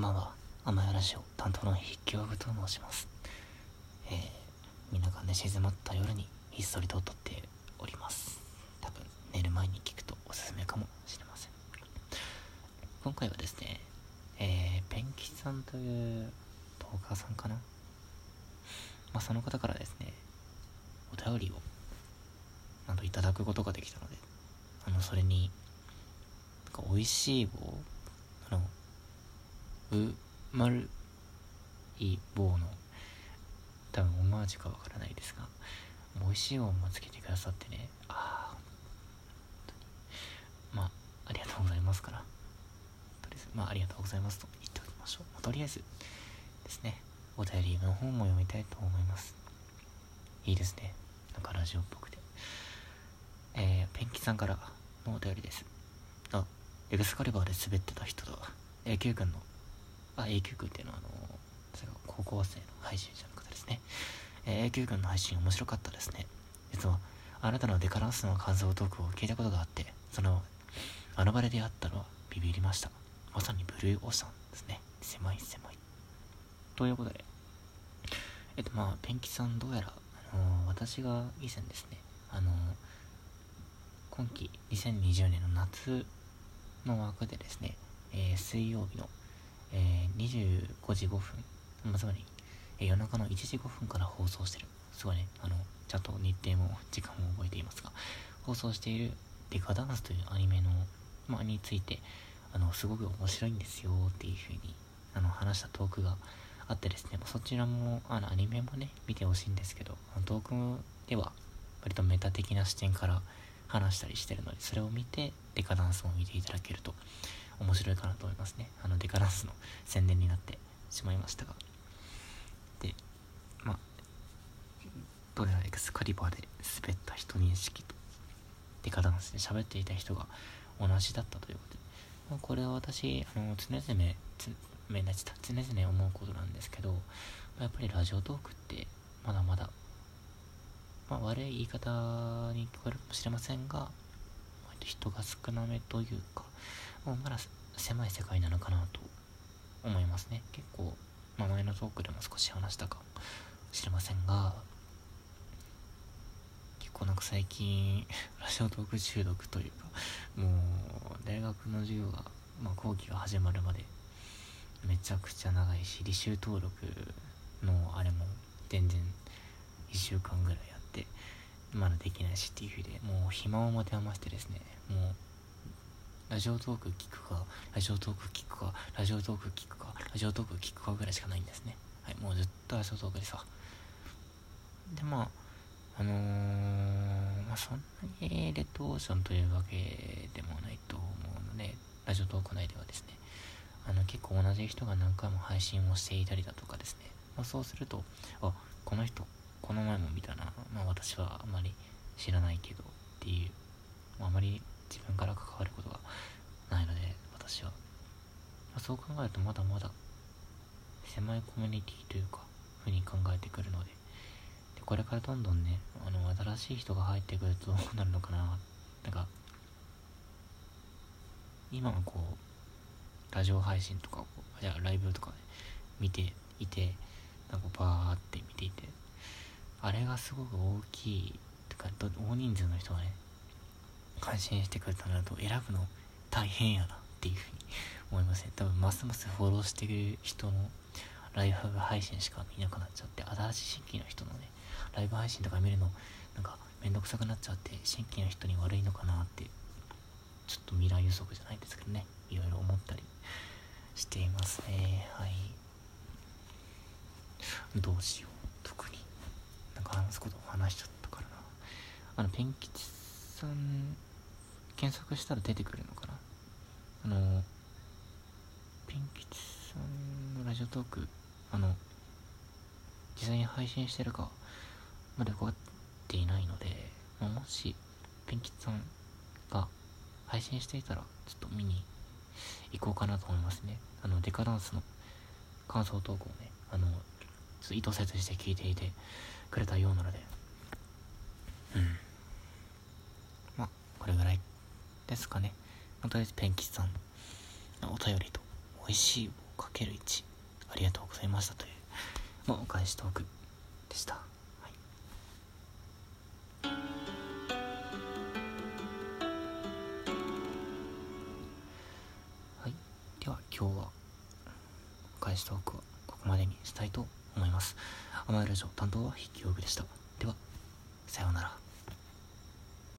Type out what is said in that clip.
んばんは。甘やラジオ担当の筆記ワグと申します。えー、みんなが寝静まった夜にひっそりと撮っております。多分寝る前に聞くとおすすめかもしれません。今回はですねえー、ペンキさんというトーカーさんかな。まあその方からですねお便りをなんといただくことができたのであのそれになんか美味しい棒あのう丸い棒の多分オマージュかわからないですが美味しい音もつけてくださってね。ああまあありがとうございますから。とりあえずまあありがとうございますと言っておきましょう、まあ、とりあえずですね。お便りの方も読みたいと思います。いいですね。なんかラジオっぽくて。えー、ペンキさんからのお便りです。あエクスカリバーで滑ってた人だ。A 級君のあ A 級君っていうのはあのそれが高校生の配信者の方ですね、えー、A 級君の配信面白かったですね。実はあなたのデカランスの感想トークを聞いたことがあってそのあの場で出会ったのはビビりました。まさにブルーオーシャンですね。狭い狭い。ということでえっとまあペンキさんどうやら、あのー、私が以前ですねあのー、今季2020年の夏の枠でですね、えー、水曜日の、えー、25時5分、まあ、つまり、えー、夜中の1時5分から放送してる、すごいね、あの、ちゃんと日程も時間も覚えていますが、放送しているデカダンスというアニメの、まあ、について、あの、すごく面白いんですよっていうふうに、あの、話したトークがあってですね、まあ、そちらも、あの、アニメもね、見てほしいんですけど、トークでは、割とメタ的な視点から話したりしてるので、それを見て、デカダンスを見ていただけると面白いかなと思いますね。あの、デカダンスの宣伝になってしまいましたが。で、まあ、どれらエクスカリバーで滑った人認識と、デカダンスで喋っていた人が同じだったということで、まあ、これは私、あの、常々、常々常々思うことなんですけど、まやっぱりラジオトークってまだまだまあ、悪い言い方に聞こえるかもしれませんが、人が少なめというか、もうまだ狭い世界なのかなと思いますね。結構、まあ、前のトークでも少し話したかもしれませんが、結構なんか最近、ラジオトーク中毒というか、もう、大学の授業が、まあ、講義が始まるまで、めちゃくちゃ長いし、履修登録のあれも全然1週間ぐらいあってまだできないしっていうふうでもう暇を持て余してですねもうラジオトーク聞くか？ラジオトーク聞くか？ラジオトーク聞くか？ラジオトーク聞くかぐらいしかないんですね。はいもうずっとラジオトークでさでまああのー、まあそんなにレッドオーシャンというわけでもないと思うのでラジオトーク内ではですねあの結構同じ人が何回も配信をしていたりだとかですね、まあ、そうするとあこの人この前も見たな、まあ、私はあまり知らないけどっていう、まあ、あまり自分から関わることがないので私は、ま、そう考えるとまだまだ狭いコミュニティというかふうに考えてくるので。でこれからどんどんねあの新しい人が入ってくるとどうなるのかななんか今はこうラジオ配信とかじゃあライブとか、ね、見ていてなんかバーって見ていてあれがすごく大きいとか大人数の人がね感心してくれたなと選ぶの大変やなっていうふうに思いますね。多分ますますフォローしてる人のライブ配信しか見なくなっちゃって新しい新規の人のねライブ配信とか見るのなんかめんどくさくなっちゃって新規の人に悪いのかなってちょっと未来予測じゃないですけどね。いろいろ思ったりしています。ねはい。どうしよう。特になんか話すこと話しちゃったからな。あのペン吉さん検索したら出てくるのかな？あのペン吉さんのラジオトークあの実際に配信してるかまだ分かっていないので、まあ、もしペン吉さんが配信していたらちょっと見に行こうかなと思いますね。あのデカダンスの感想投稿をねあのちょっと意図せずして聞いていてくれたようなので。うんまあこれぐらいですかね、まあ、とりあえずペンキさんのお便りと美味しい棒かける1ありがとうございましたという、まあ、お返しトークでした、はい、はい、では今日はお返しトークはここまでにしたいと思います。甘いラジオ担当は筆記用具でした。ではさようなら。